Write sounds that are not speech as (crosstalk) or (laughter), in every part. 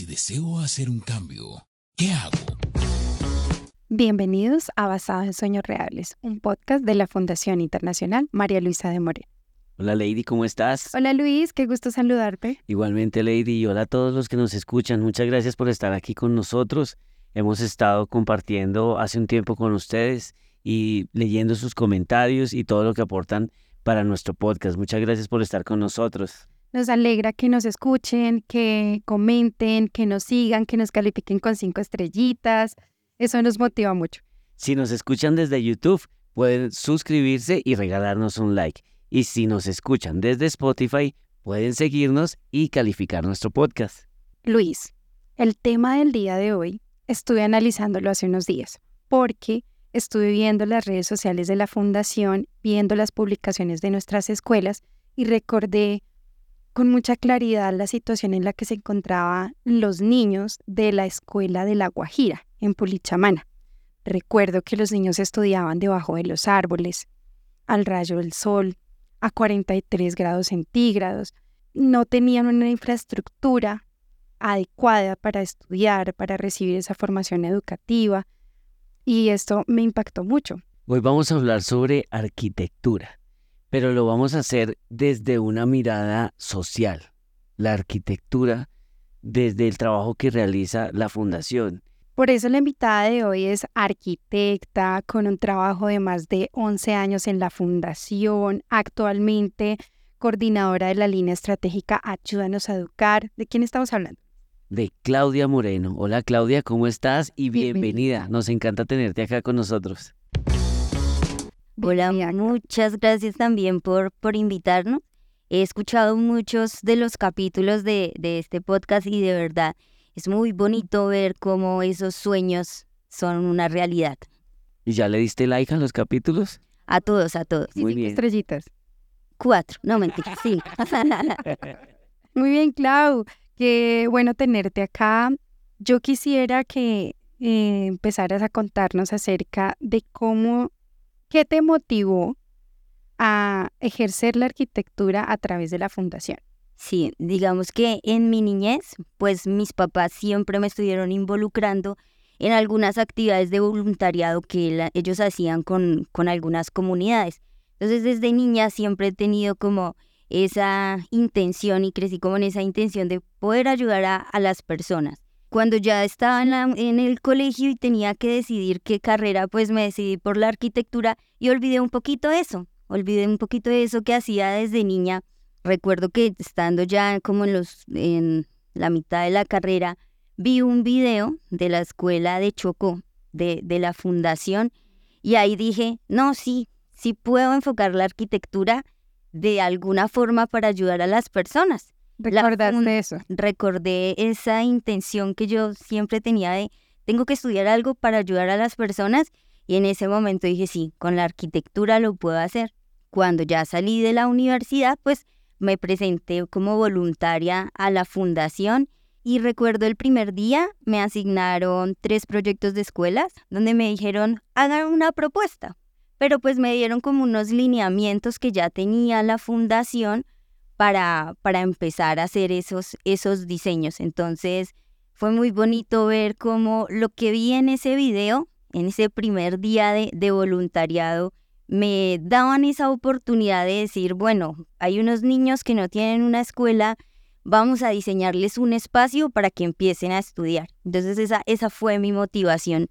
si deseo hacer un cambio, ¿qué hago? Bienvenidos a Basado en Sueños Reales, un podcast de la Fundación Internacional María Luisa de Moreno. Hola Lady, ¿cómo estás? Hola Luis, qué gusto saludarte. Igualmente Lady y hola a todos los que nos escuchan. Muchas gracias por estar aquí con nosotros. Hemos estado compartiendo hace un tiempo con ustedes y leyendo sus comentarios y todo lo que aportan para nuestro podcast. Muchas gracias por estar con nosotros. Nos alegra que nos escuchen, que comenten, que nos sigan, que nos califiquen con cinco estrellitas. Eso nos motiva mucho. Si nos escuchan desde YouTube, pueden suscribirse y regalarnos un like. Y si nos escuchan desde Spotify, pueden seguirnos y calificar nuestro podcast. Luis, el tema del día de hoy estuve analizándolo hace unos días porque estuve viendo las redes sociales de la fundación, viendo las publicaciones de nuestras escuelas y recordé con mucha claridad la situación en la que se encontraban los niños de la escuela de La Guajira, en Pulichamana. Recuerdo que los niños estudiaban debajo de los árboles, al rayo del sol, a 43 grados centígrados, no tenían una infraestructura adecuada para estudiar, para recibir esa formación educativa, y esto me impactó mucho. Hoy vamos a hablar sobre arquitectura pero lo vamos a hacer desde una mirada social, la arquitectura desde el trabajo que realiza la fundación. Por eso la invitada de hoy es arquitecta con un trabajo de más de 11 años en la fundación, actualmente coordinadora de la línea estratégica Ayúdanos a Educar. ¿De quién estamos hablando? De Claudia Moreno. Hola Claudia, ¿cómo estás? Y bienvenida. Nos encanta tenerte acá con nosotros. Hola, muchas gracias también por, por invitarnos. He escuchado muchos de los capítulos de, de este podcast y de verdad es muy bonito ver cómo esos sueños son una realidad. ¿Y ya le diste like a los capítulos? A todos, a todos. Muy bien. estrellitas. Cuatro, no mentira, sí. (laughs) Muy bien, Clau. Qué bueno tenerte acá. Yo quisiera que eh, empezaras a contarnos acerca de cómo ¿Qué te motivó a ejercer la arquitectura a través de la fundación? Sí, digamos que en mi niñez, pues mis papás siempre me estuvieron involucrando en algunas actividades de voluntariado que ellos hacían con, con algunas comunidades. Entonces desde niña siempre he tenido como esa intención y crecí como en esa intención de poder ayudar a, a las personas cuando ya estaba en, el colegio y tenía que decidir qué carrera, pues me decidí por la arquitectura y olvidé un poquito eso, olvidé un poquito eso que hacía desde niña. Recuerdo que estando ya como en, los, en la mitad de la carrera, vi un video de la escuela de Chocó, de, de la fundación, y ahí dije, no, sí, sí puedo enfocar la arquitectura de alguna forma para ayudar a las personas. ¿Recordaste eso? Recordé esa intención que yo siempre tenía de, tengo que estudiar algo para ayudar a las personas y en ese momento dije, sí, con la arquitectura lo puedo hacer. Cuando ya salí de la universidad, pues me presenté como voluntaria a la fundación y recuerdo el primer día me asignaron tres proyectos de escuelas donde me dijeron, hagan una propuesta. Pero pues me dieron como unos lineamientos que ya tenía la fundación para, para empezar a hacer esos, esos diseños. Entonces fue muy bonito ver cómo lo que vi en ese video, en ese primer día de, de voluntariado, me daban esa oportunidad de decir, bueno, hay unos niños que no tienen una escuela, vamos a diseñarles un espacio para que empiecen a estudiar. Entonces esa, esa fue mi motivación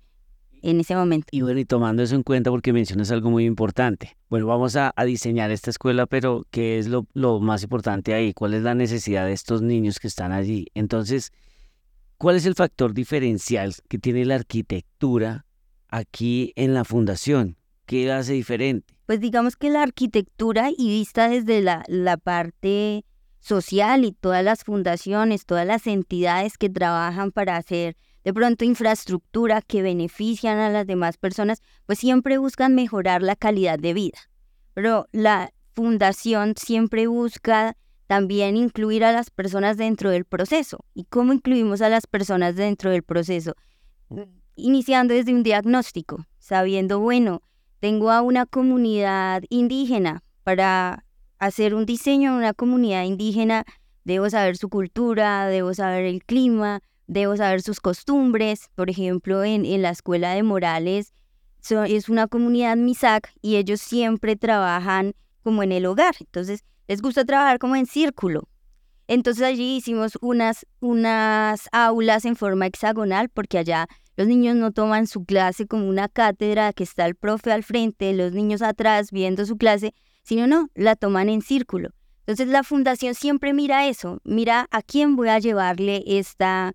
en ese momento. Y bueno, y tomando eso en cuenta porque mencionas algo muy importante. Bueno, vamos a, diseñar esta escuela, pero ¿qué es lo, lo, más importante ahí? ¿Cuál es la necesidad de estos niños que están allí? Entonces, ¿cuál es el factor diferencial que tiene la arquitectura aquí en la fundación? ¿Qué hace diferente? Pues digamos que la arquitectura y vista desde la, la parte social y todas las fundaciones, todas las entidades que trabajan para hacer de pronto infraestructura que benefician a las demás personas, pues siempre buscan mejorar la calidad de vida. Pero la fundación siempre busca también incluir a las personas dentro del proceso. ¿Y cómo incluimos a las personas dentro del proceso? Iniciando desde un diagnóstico, sabiendo, bueno, tengo a una comunidad indígena para hacer un diseño en una comunidad indígena, debo saber su cultura, debo saber el clima, debo saber sus costumbres. Por ejemplo, en, en la escuela de Morales es una comunidad MISAC y ellos siempre trabajan como en el hogar. Entonces, les gusta trabajar como en círculo. Entonces allí hicimos unas, unas aulas en forma hexagonal porque allá los niños no toman su clase como una cátedra que está el profe al frente, los niños atrás viendo su clase, sino no, la toman en círculo. Entonces la fundación siempre mira eso, mira a quién voy a llevarle esta,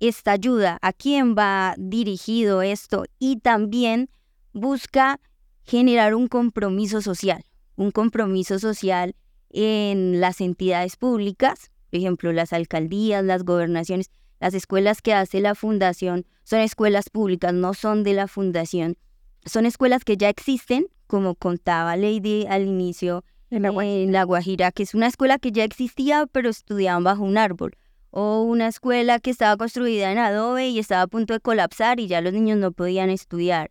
esta ayuda, a quién va dirigido esto y también busca generar un compromiso social, un compromiso social en las entidades públicas, por ejemplo, las alcaldías, las gobernaciones, las escuelas que hace la fundación son escuelas públicas, no son de la fundación. Son escuelas que ya existen, como contaba Lady al inicio, en la, en la Guajira, que es una escuela que ya existía, pero estudiaban bajo un árbol. O una escuela que estaba construida en adobe y estaba a punto de colapsar y ya los niños no podían estudiar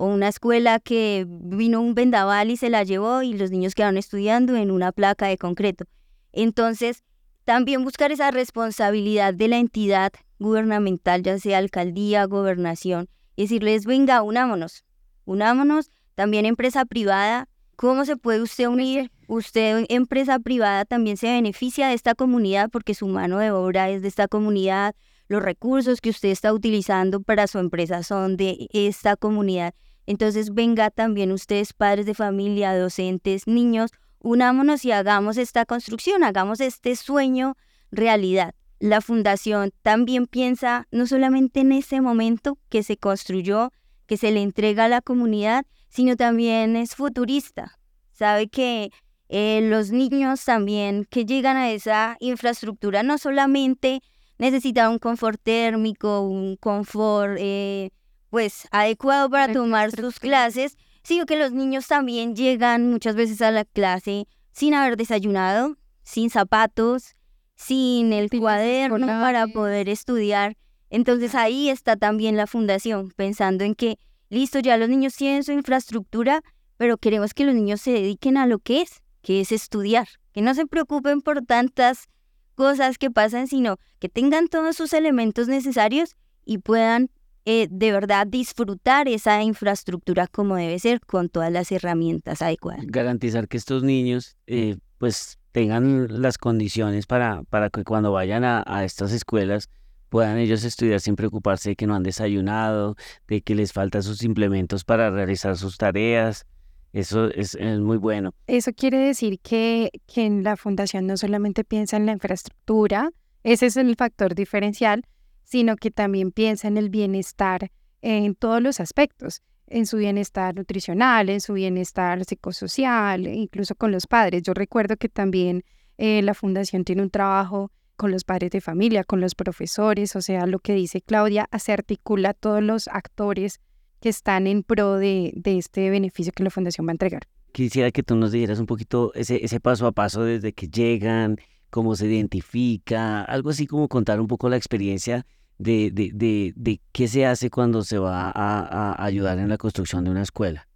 o una escuela que vino un vendaval y se la llevó y los niños quedaron estudiando en una placa de concreto. Entonces, también buscar esa responsabilidad de la entidad gubernamental, ya sea alcaldía, gobernación, y decirles, venga, unámonos, unámonos, también empresa privada, ¿cómo se puede usted unir? Usted, empresa privada, también se beneficia de esta comunidad porque su mano de obra es de esta comunidad, los recursos que usted está utilizando para su empresa son de esta comunidad. Entonces venga también ustedes, padres de familia, docentes, niños, unámonos y hagamos esta construcción, hagamos este sueño realidad. La fundación también piensa no solamente en ese momento que se construyó, que se le entrega a la comunidad, sino también es futurista. Sabe que eh, los niños también que llegan a esa infraestructura no solamente necesitan un confort térmico, un confort eh, pues adecuado para tomar sus clases, sino que los niños también llegan muchas veces a la clase sin haber desayunado, sin zapatos, sin el cuaderno para poder estudiar. Entonces ahí está también la fundación, pensando en que, listo, ya los niños tienen su infraestructura, pero queremos que los niños se dediquen a lo que es, que es estudiar, que no se preocupen por tantas cosas que pasan, sino que tengan todos sus elementos necesarios y puedan eh, de verdad disfrutar esa infraestructura como debe ser con todas las herramientas adecuadas. Garantizar que estos niños eh, pues tengan las condiciones para, para que cuando vayan a, estas escuelas puedan ellos estudiar sin preocuparse de que no han desayunado, de que les faltan sus implementos para realizar sus tareas. Eso es, muy bueno. Eso quiere decir que, que la fundación no solamente piensa en la infraestructura, ese es el factor diferencial, sino que también piensa en el bienestar en todos los aspectos, en su bienestar nutricional, en su bienestar psicosocial, incluso con los padres. Yo recuerdo que también eh, la fundación tiene un trabajo con los padres de familia, con los profesores, o sea, lo que dice Claudia, se articula todos los actores que están en pro de, de, este beneficio que la fundación va a entregar. Quisiera que tú nos dijeras un poquito ese, ese paso a paso desde que llegan, cómo se identifica, algo así como contar un poco la experiencia de, de, de, de qué se hace cuando se va a, a, ayudar en la construcción de una escuela.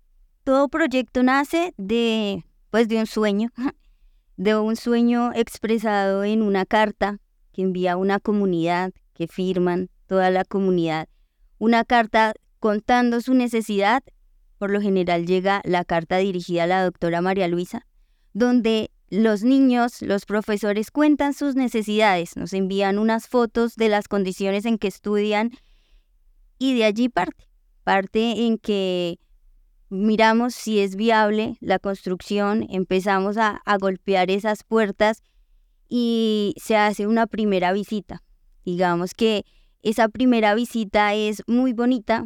Todo proyecto nace de, pues, de un sueño, (laughs) de un sueño expresado en una carta que envía una comunidad, que firman toda la comunidad, una carta contando su necesidad. Por lo general llega la carta dirigida a la doctora María Luisa, donde los niños, los profesores cuentan sus necesidades, nos envían unas fotos de las condiciones en que estudian y de allí parte. Parte en que miramos si es viable la construcción, empezamos a, golpear esas puertas y se hace una primera visita. Digamos que esa primera visita es muy bonita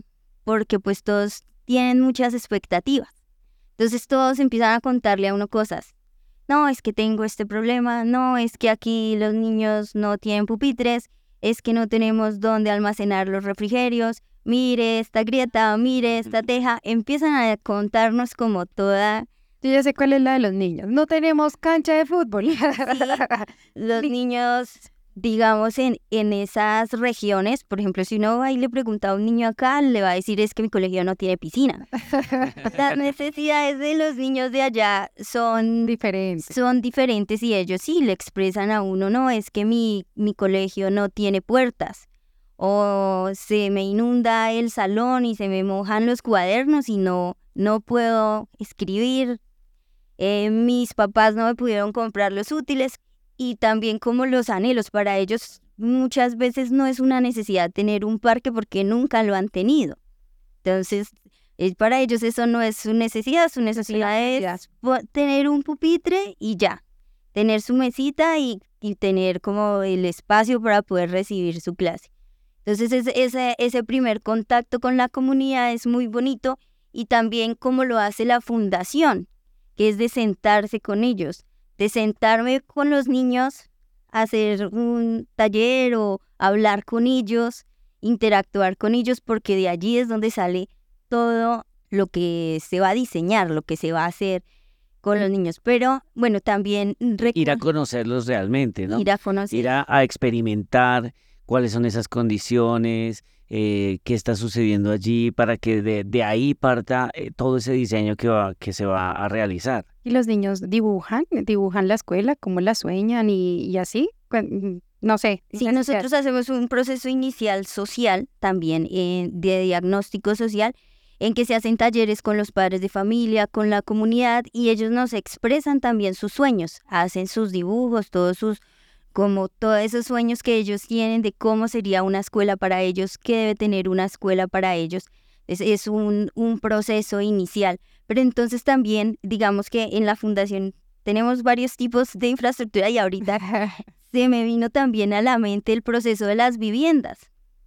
porque pues todos tienen muchas expectativas. Entonces todos empiezan a contarle a uno cosas no, es que tengo este problema, no, es que aquí los niños no tienen pupitres, es que no tenemos dónde almacenar los refrigerios, mire esta grieta, mire esta teja, empiezan a contarnos como toda... Yo ya sé cuál es la de los niños. No tenemos cancha de fútbol. (laughs) los niños digamos, en, en esas regiones, por ejemplo, si uno va y le pregunta a un niño acá, le va a decir es que mi colegio no tiene piscina. (laughs) Las necesidades de los niños de allá son diferentes. Son diferentes y ellos sí le expresan a uno, no, es que mi, mi colegio no tiene puertas o se me inunda el salón y se me mojan los cuadernos y no, no puedo escribir. Eh, mis papás no me pudieron comprar los útiles y también como los anhelos. Para ellos muchas veces no es una necesidad tener un parque porque nunca lo han tenido. Entonces, para ellos eso no es su necesidad, su necesidad es tener un pupitre y ya, tener su mesita y, tener como el espacio para poder recibir su clase. Entonces ese, ese primer contacto con la comunidad es muy bonito y también como lo hace la fundación, que es de sentarse con ellos, de sentarme con los niños, hacer un taller o hablar con ellos, interactuar con ellos, porque de allí es donde sale todo lo que se va a diseñar, lo que se va a hacer con los niños. Pero bueno, también... Ir a conocerlos realmente, ¿no? Ir a conocer. Ir a, experimentar cuáles son esas condiciones, eh, qué está sucediendo allí, para que de, ahí parta eh, todo ese diseño que, va, que se va a realizar. Y los niños dibujan, dibujan la escuela, cómo la sueñan y, así. No sé. Sí, nosotros hacemos un proceso inicial social también eh, de diagnóstico social en que se hacen talleres con los padres de familia, con la comunidad y ellos nos expresan también sus sueños, hacen sus dibujos, todos sus como todos esos sueños que ellos tienen de cómo sería una escuela para ellos, qué debe tener una escuela para ellos. Es, es un, un proceso inicial. Pero entonces también, digamos que en la fundación tenemos varios tipos de infraestructura y ahorita (laughs) se me vino también a la mente el proceso de las viviendas.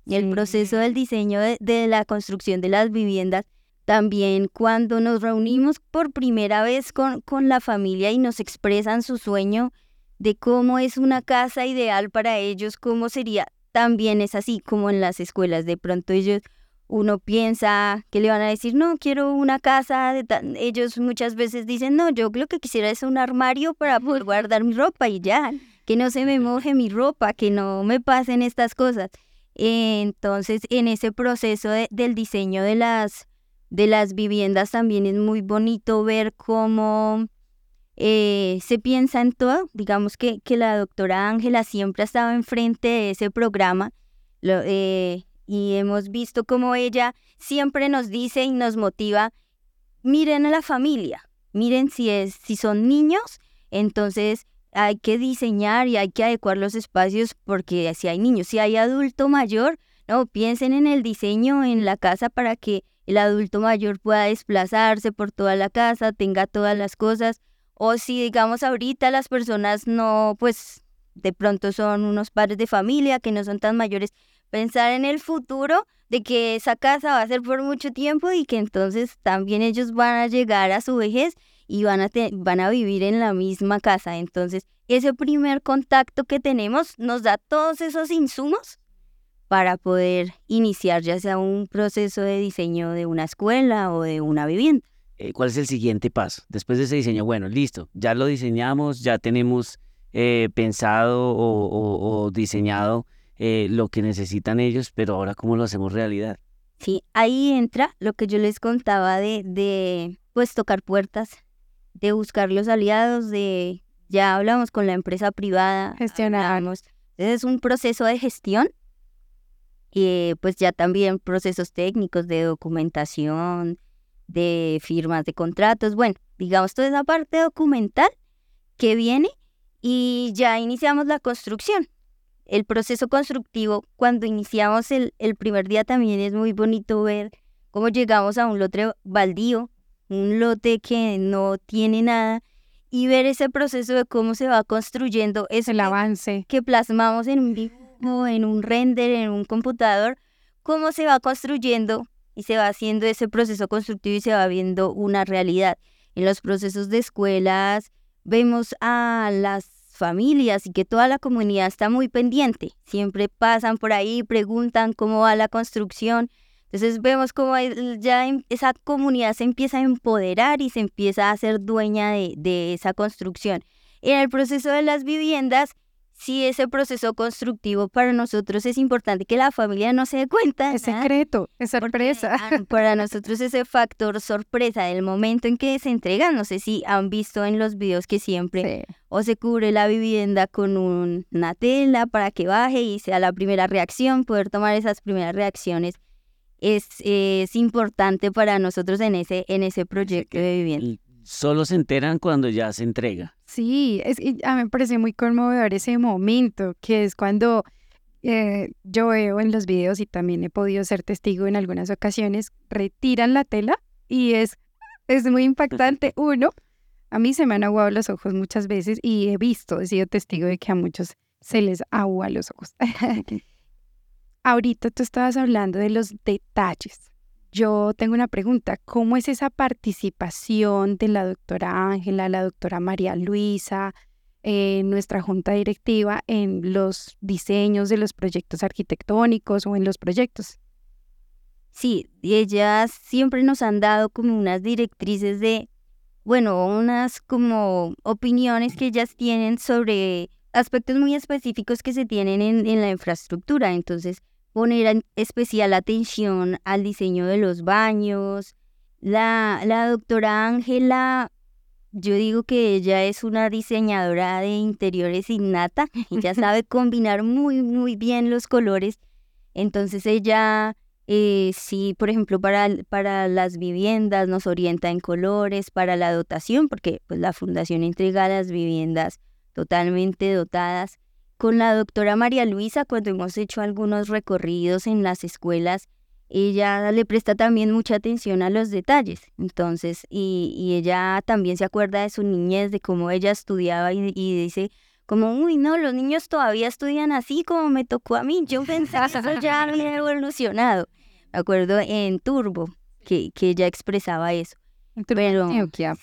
El proceso del diseño de, la construcción de las viviendas, también cuando nos reunimos por primera vez con, con la familia y nos expresan su sueño de cómo es una casa ideal para ellos, cómo sería, también es así como en las escuelas. De pronto ellos, uno piensa que le van a decir, no, quiero una casa, de ellos muchas veces dicen, no, yo lo que quisiera es un armario para poder guardar mi ropa y ya, que no se me moje mi ropa, que no me pasen estas cosas. Entonces, en ese proceso del diseño de las, de las viviendas también es muy bonito ver cómo eh, se piensa en todo. Digamos que, que la doctora Ángela siempre ha estado enfrente de ese programa eh, y hemos visto cómo ella siempre nos dice y nos motiva, miren a la familia, miren si, es, si son niños, entonces hay que diseñar y hay que adecuar los espacios porque si hay niños, si hay adulto mayor, no, piensen en el diseño en la casa para que el adulto mayor pueda desplazarse por toda la casa, tenga todas las cosas. O si digamos ahorita las personas no, pues de pronto son unos padres de familia que no son tan mayores, pensar en el futuro de que esa casa va a ser por mucho tiempo y que entonces también ellos van a llegar a su vejez y van a, van a vivir en la misma casa. Entonces, ese primer contacto que tenemos nos da todos esos insumos para poder iniciar ya sea un proceso de diseño de una escuela o de una vivienda. Eh, ¿Cuál es el siguiente paso? Después de ese diseño, bueno, listo, ya lo diseñamos, ya tenemos eh, pensado o, diseñado eh, lo que necesitan ellos, pero ahora cómo lo hacemos realidad. Sí, ahí entra lo que yo les contaba de, de pues tocar puertas, de buscar los aliados, de ya hablamos con la empresa privada, gestionamos. Es un proceso de gestión y pues ya también procesos técnicos de documentación, de firmas de contratos, bueno, digamos toda esa parte documental que viene y ya iniciamos la construcción. El proceso constructivo, cuando iniciamos el, el primer día también es muy bonito ver cómo llegamos a un lote baldío un lote que no tiene nada y ver ese proceso de cómo se va construyendo es el avance que plasmamos en un dibujo, en un render, en un computador, cómo se va construyendo y se va haciendo ese proceso constructivo y se va viendo una realidad. En los procesos de escuelas vemos a las familias y que toda la comunidad está muy pendiente. Siempre pasan por ahí, preguntan cómo va la construcción entonces vemos cómo ya esa comunidad se empieza a empoderar y se empieza a ser dueña de, esa construcción. En el proceso de las viviendas sí ese proceso constructivo para nosotros es importante que la familia no se dé cuenta. Es secreto, es sorpresa. (laughs) Para nosotros ese factor sorpresa del momento en que se entregan, no sé si han visto en los videos que siempre o se cubre la vivienda con una tela para que baje y sea la primera reacción, poder tomar esas primeras reacciones es, es importante para nosotros en ese, en ese proyecto de vivienda solo se enteran cuando ya se entrega. Sí, es, a mí me parece muy conmovedor ese momento, que es cuando eh, yo veo en los videos y también he podido ser testigo en algunas ocasiones, retiran la tela y es, es muy (laughs) impactante. Uno, a mí se me han aguado los ojos muchas veces y he visto, he sido testigo de que a muchos se les agua los ojos. (laughs) (laughs) Ahorita tú estabas hablando de los detalles yo tengo una pregunta, ¿cómo es esa participación de la doctora Ángela, la doctora María Luisa, en nuestra junta directiva en los diseños de los proyectos arquitectónicos o en los proyectos? Sí, ellas siempre nos han dado como unas directrices de, bueno, unas como opiniones que ellas tienen sobre aspectos muy específicos que se tienen en, en la infraestructura. Entonces, poner especial atención al diseño de los baños. La, la doctora Ángela, yo digo que ella es una diseñadora de interiores innata, (laughs) ella sabe combinar muy, muy bien los colores. Entonces ella, eh, sí, por ejemplo, para, para las viviendas nos orienta en colores, para la dotación, porque pues, la fundación entrega las viviendas totalmente dotadas con la doctora María Luisa, cuando hemos hecho algunos recorridos en las escuelas, ella le presta también mucha atención a los detalles. Entonces, y, ella también se acuerda de su niñez, de cómo ella estudiaba y, dice, como, uy, no, los niños todavía estudian así como me tocó a mí. Yo pensaba que eso ya había evolucionado. Me acuerdo en Turbo, que, que ella expresaba eso. Pero,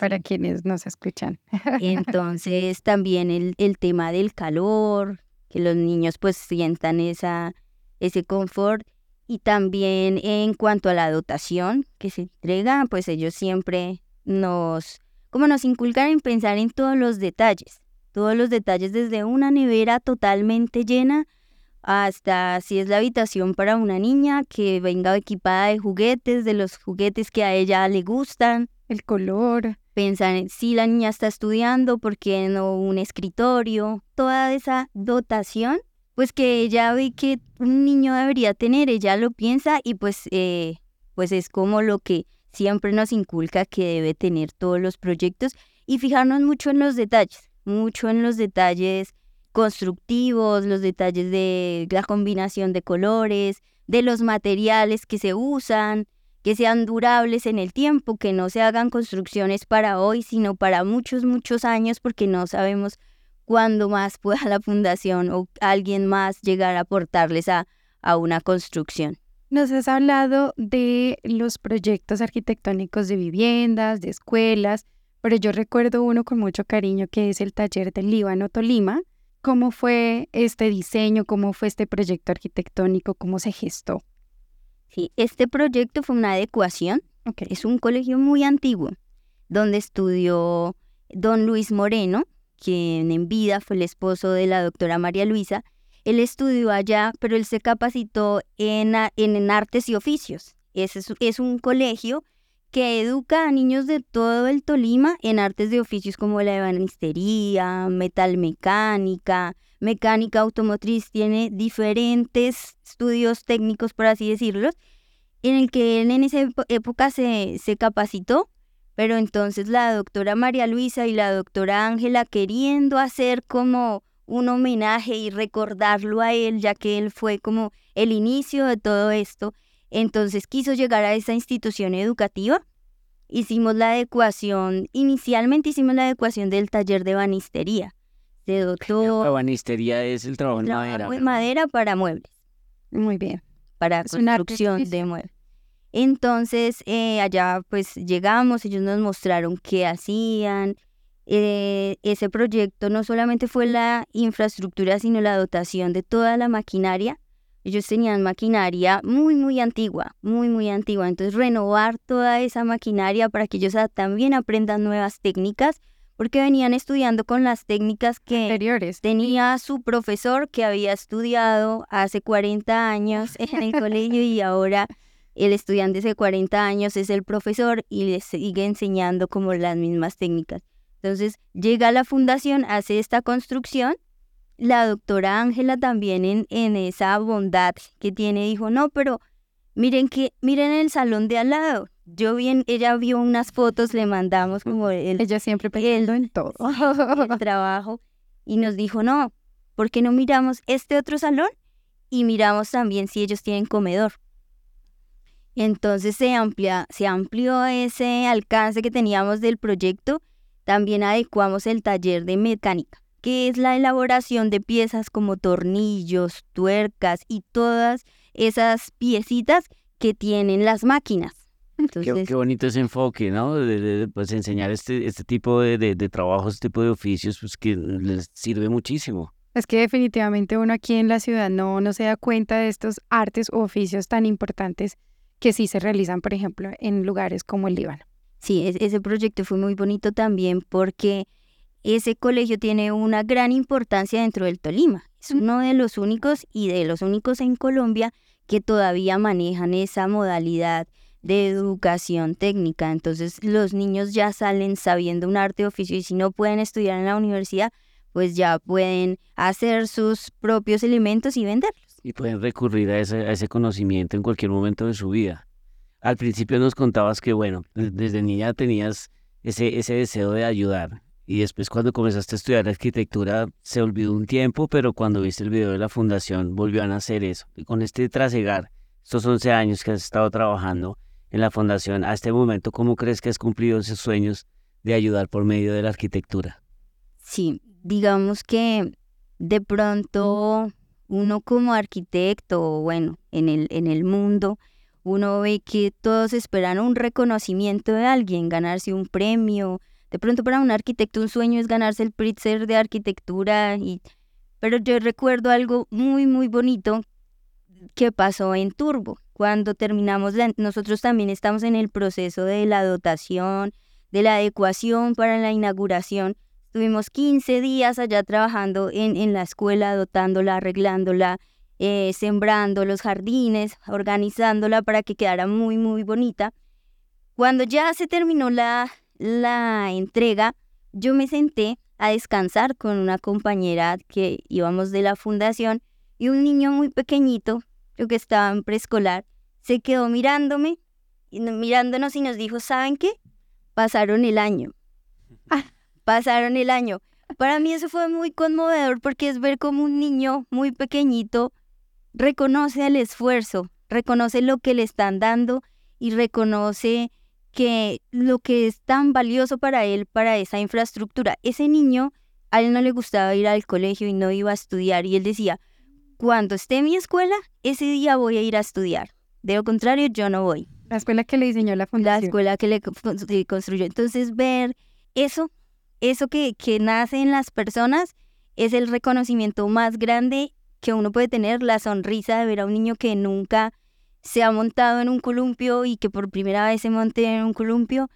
para quienes nos escuchan. entonces, también el, el tema del calor, que los niños pues sientan esa, ese confort. Y también en cuanto a la dotación que se entrega, pues ellos siempre nos, como nos inculcan en pensar en todos los detalles, todos los detalles desde una nevera totalmente llena hasta si es la habitación para una niña que venga equipada de juguetes, de los juguetes que a ella le gustan. El color pensar en si la niña está estudiando, por qué no un escritorio, toda esa dotación, pues que ella ve que un niño debería tener, ella lo piensa y pues, eh, pues es como lo que siempre nos inculca que debe tener todos los proyectos y fijarnos mucho en los detalles, mucho en los detalles constructivos, los detalles de la combinación de colores, de los materiales que se usan, que sean durables en el tiempo, que no se hagan construcciones para hoy, sino para muchos, muchos años, porque no sabemos cuándo más (laughs) pueda la fundación o alguien más llegar a aportarles a, a una construcción. Nos has hablado de los proyectos arquitectónicos de viviendas, de escuelas, pero yo recuerdo uno con mucho cariño que es el taller del Líbano Tolima. ¿Cómo fue este diseño? ¿Cómo fue este proyecto arquitectónico? ¿Cómo se gestó? Sí, este proyecto fue una adecuación. Es un colegio muy antiguo, donde estudió don Luis Moreno, quien en vida fue el esposo de la doctora María Luisa. Él estudió allá, pero él se capacitó en, en, artes y oficios. Es, es un colegio que educa a niños de todo el Tolima en artes de oficios como la ebanistería, metalmecánica, mecánica automotriz, tiene diferentes estudios técnicos, por así decirlo, en el que él en esa época se, se capacitó, pero entonces la doctora María Luisa y la doctora Ángela queriendo hacer como un homenaje y recordarlo a él, ya que él fue como el inicio de todo esto, entonces quiso llegar a esa institución educativa. Hicimos la adecuación, inicialmente hicimos la adecuación del taller de banistería. Se dotó... La banistería es el trabajo en madera. madera para muebles. Muy bien. Para construcción de muebles. Entonces, eh, allá pues llegamos, ellos nos mostraron qué hacían. Eh, ese proyecto no solamente fue la infraestructura, sino la dotación de toda la maquinaria ellos tenían maquinaria muy, muy antigua, muy, muy antigua. Entonces, renovar toda esa maquinaria para que ellos también aprendan nuevas técnicas, porque venían estudiando con las técnicas que Anteriores. tenía su profesor que había estudiado hace 40 años en el (laughs) colegio y ahora el estudiante de 40 años es el profesor y le sigue enseñando como las mismas técnicas. Entonces llega a la fundación, hace esta construcción. La doctora Ángela también en, en esa bondad que tiene dijo, no, pero miren que miren el salón de al lado. Yo vi, ella vio unas fotos, le mandamos como el, Ella siempre pensando en todo. (laughs) el trabajo y nos dijo, no, ¿por qué no miramos este otro salón? Y miramos también si ellos tienen comedor. Entonces se, amplia, se amplió ese alcance que teníamos del proyecto. También adecuamos el taller de mecánica, que es la elaboración de piezas como tornillos, tuercas y todas esas piecitas que tienen las máquinas. Qué, Entonces, qué bonito ese enfoque, ¿no? De, de- de, pues enseñar este, este tipo de, de, de trabajos, este tipo de oficios, pues que les sirve muchísimo. Es que definitivamente uno aquí en la ciudad no, no se da cuenta de estos artes u oficios tan importantes que sí se realizan, por ejemplo, en lugares como el Líbano. Sí, es- ese proyecto fue muy bonito también porque ese colegio tiene una gran importancia dentro del Tolima. Es uno de los únicos y de los únicos en Colombia que todavía manejan esa modalidad de educación técnica. Entonces los niños ya salen sabiendo un arte oficio y si no pueden estudiar en la universidad, pues ya pueden hacer sus propios elementos y venderlos. Y pueden recurrir a ese, a ese conocimiento en cualquier momento de su vida. Al principio nos contabas que, bueno, de- desde niña tenías ese, ese deseo de ayudar. Y después cuando comenzaste a estudiar arquitectura se olvidó un tiempo, pero cuando viste el video de la fundación volvió a nacer eso. Y con este trasegar, estos 11 años que has estado trabajando en la fundación, a este momento, ¿cómo crees que has cumplido esos sueños de ayudar por medio de la arquitectura? Sí, digamos que de pronto uno como arquitecto, bueno, en el, en el mundo, uno ve que todos esperan un reconocimiento de alguien, ganarse un premio. De pronto para un arquitecto un sueño es ganarse el Pritzker de arquitectura, y... pero yo recuerdo algo muy, muy bonito que pasó en Turbo. Cuando terminamos, la- nosotros también estamos en el proceso de la dotación, de la adecuación para la inauguración. Estuvimos 15 días allá trabajando en, en la escuela, dotándola, arreglándola, eh, sembrando los jardines, organizándola para que quedara muy, muy bonita. Cuando ya se terminó la, la entrega, yo me senté a descansar con una compañera que íbamos de la fundación y un niño muy pequeñito, creo que estaba en preescolar, se quedó mirándome, mirándonos y nos dijo, ¿saben qué? Pasaron el año. (laughs) Pasaron el año. Para mí eso fue muy conmovedor porque es ver como un niño muy pequeñito reconoce el esfuerzo, reconoce lo que le están dando y reconoce que lo que es tan valioso para él, para esa infraestructura. Ese niño, a él no le gustaba ir al colegio y no iba a estudiar y él decía, cuando esté en mi escuela, ese día voy a ir a estudiar. De lo contrario, yo no voy. La escuela que le diseñó la La fundación. escuela que le construyó. Entonces, ver eso, eso que, que nace en las personas, es el reconocimiento más grande que uno puede tener, la sonrisa de ver a un niño que nunca se ha montado en un columpio y que por primera vez se monte en un columpio,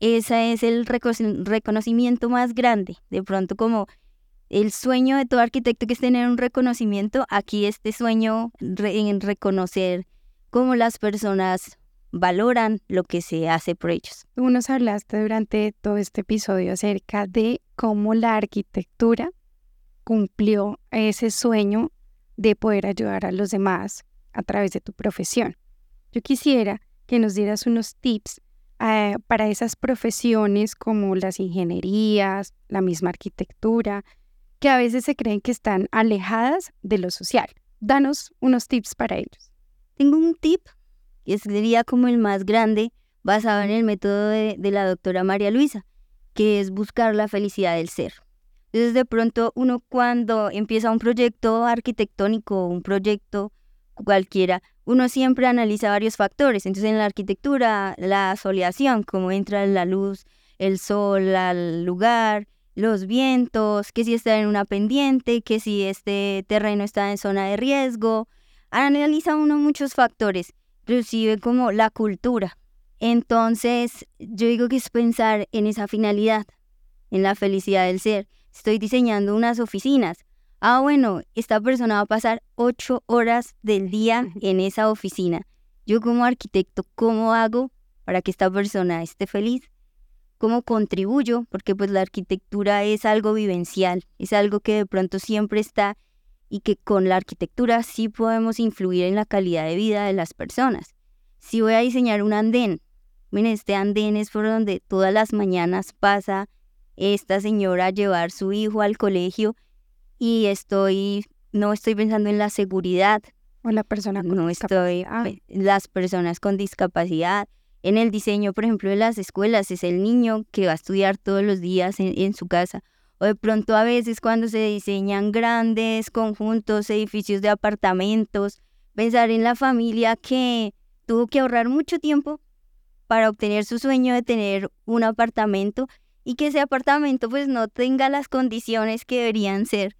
ese es el reco- reconocimiento más grande. De pronto como el sueño de todo arquitecto que es tener un reconocimiento, aquí este sueño en reconocer cómo las personas valoran lo que se hace por ellos. Tú nos hablaste durante todo este episodio acerca de cómo la arquitectura cumplió ese sueño de poder ayudar a los demás a través de tu profesión. Yo quisiera que nos dieras unos tips eh, para esas profesiones como las ingenierías, la misma arquitectura, que a veces se creen que están alejadas de lo social. Danos unos tips para ellos. Tengo un tip que sería como el más grande basado en el método de, de la doctora María Luisa, que es buscar la felicidad del ser. Entonces de pronto uno cuando empieza un proyecto arquitectónico, un proyecto cualquiera, uno siempre analiza varios factores. Entonces en la arquitectura, la soleación, cómo entra la luz, el sol al lugar, los vientos, que si está en una pendiente, que si este terreno está en zona de riesgo. Analiza uno muchos factores, inclusive como la cultura. Entonces, yo digo que es pensar en esa finalidad, en la felicidad del ser. Estoy diseñando unas oficinas. Ah, bueno, esta persona va a pasar ocho horas del día en esa oficina. Yo como arquitecto, ¿cómo hago para que esta persona esté feliz? ¿Cómo contribuyo? Porque pues la arquitectura es algo vivencial, es algo que de pronto siempre está y que con la arquitectura sí podemos influir en la calidad de vida de las personas. Si voy a diseñar un andén, miren, este andén es por donde todas las mañanas pasa esta señora a llevar su hijo al colegio y estoy, no estoy pensando en la seguridad. O la persona con no estoy, las personas con discapacidad. En el diseño, por ejemplo, de las escuelas, es el niño que va a estudiar todos los días en, en su casa. O de pronto a veces cuando se diseñan grandes conjuntos, edificios de apartamentos, pensar en la familia que tuvo que ahorrar mucho tiempo para obtener su sueño de tener un apartamento y que ese apartamento pues no tenga las condiciones que deberían ser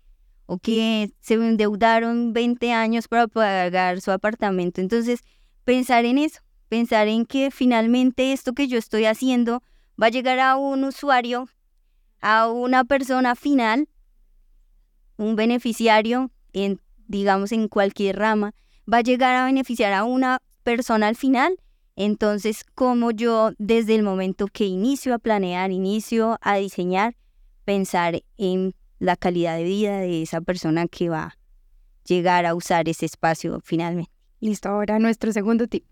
o que se endeudaron 20 años para pagar su apartamento. Entonces, pensar en eso, pensar en que finalmente esto que yo estoy haciendo va a llegar a un usuario, a una persona final, un beneficiario, en, digamos en cualquier rama, va a llegar a beneficiar a una persona al final entonces, como yo desde el momento que inicio a planear, inicio a diseñar, pensar en la calidad de vida de esa persona que va a llegar a usar ese espacio finalmente. Listo, ahora nuestro segundo tip.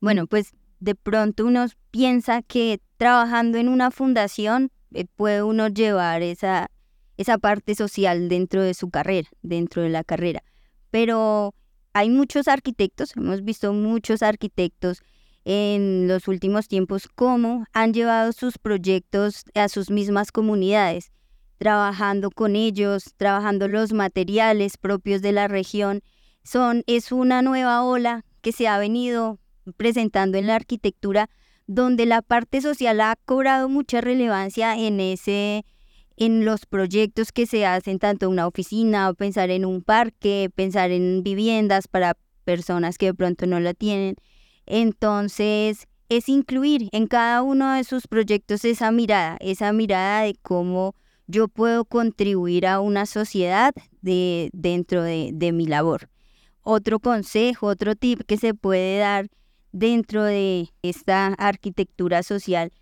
Bueno, pues de pronto uno piensa que trabajando en una fundación eh, puede uno llevar esa, esa parte social dentro de su carrera, dentro de la carrera. Pero hay muchos arquitectos, hemos visto muchos arquitectos en los últimos tiempos cómo han llevado sus proyectos a sus mismas comunidades, trabajando con ellos, trabajando los materiales propios de la región. Son, es una nueva ola que se ha venido presentando en la arquitectura donde la parte social ha cobrado mucha relevancia en ese en los proyectos que se hacen tanto una oficina o pensar en un parque, pensar en viviendas para personas que de pronto no la tienen. Entonces, es incluir en cada uno de sus proyectos esa mirada, esa mirada de cómo yo puedo contribuir a una sociedad de, dentro de, mi labor. Otro consejo, otro tip que se puede dar dentro de esta arquitectura social,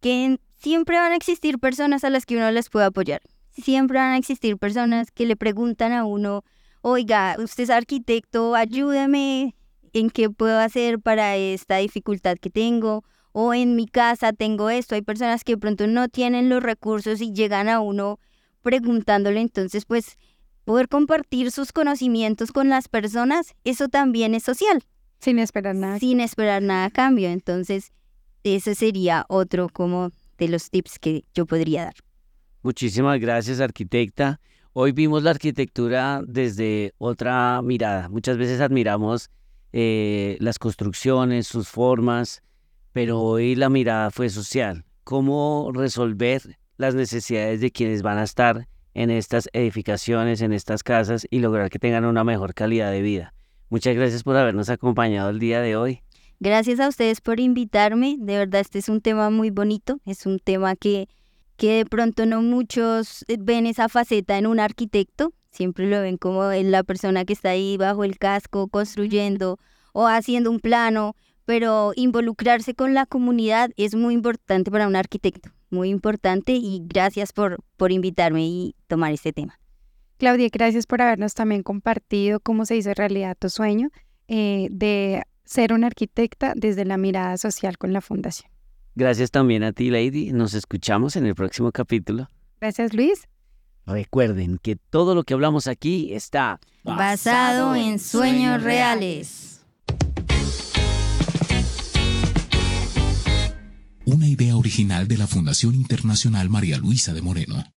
que siempre van a existir personas a las que uno les puede apoyar. Siempre van a existir personas que le preguntan a uno, oiga, usted es arquitecto, ayúdeme en qué puedo hacer para esta dificultad que tengo, o en mi casa tengo esto. Hay personas que de pronto no tienen los recursos y llegan a uno preguntándole, entonces pues poder compartir sus conocimientos con las personas, eso también es social. Sin esperar nada. Sin esperar nada a cambio. Entonces, ese sería otro como de los tips que yo podría dar. Muchísimas gracias, arquitecta. Hoy vimos la arquitectura desde otra mirada. Muchas veces admiramos eh, las construcciones, sus formas, pero hoy la mirada fue social. ¿Cómo resolver las necesidades de quienes van a estar en estas edificaciones, en estas casas y lograr que tengan una mejor calidad de vida? Muchas gracias por habernos acompañado el día de hoy. Gracias a ustedes por invitarme. De verdad, este es un tema muy bonito. Es un tema que, que de pronto no muchos ven esa faceta en un arquitecto siempre lo ven como la persona que está ahí bajo el casco construyendo o haciendo un plano, pero involucrarse con la comunidad es muy importante para un arquitecto, muy importante y gracias por, por invitarme y tomar este tema. Claudia, gracias por habernos también compartido cómo se hizo realidad tu sueño eh, de ser una arquitecta desde la mirada social con la fundación. Gracias también a ti, Lady. Nos escuchamos en el próximo capítulo. Gracias, Luis. Recuerden que todo lo que hablamos aquí está basado en sueños reales. Una idea original de la Fundación Internacional María Luisa de Moreno.